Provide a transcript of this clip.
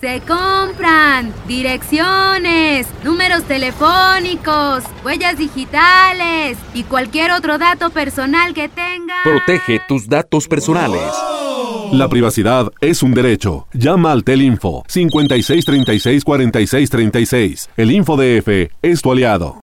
Se compran direcciones, números telefónicos, huellas digitales y cualquier otro dato personal que tenga. Protege tus datos personales. La privacidad es un derecho. Llama al Telinfo 5636 4636. El InfoDF es tu aliado.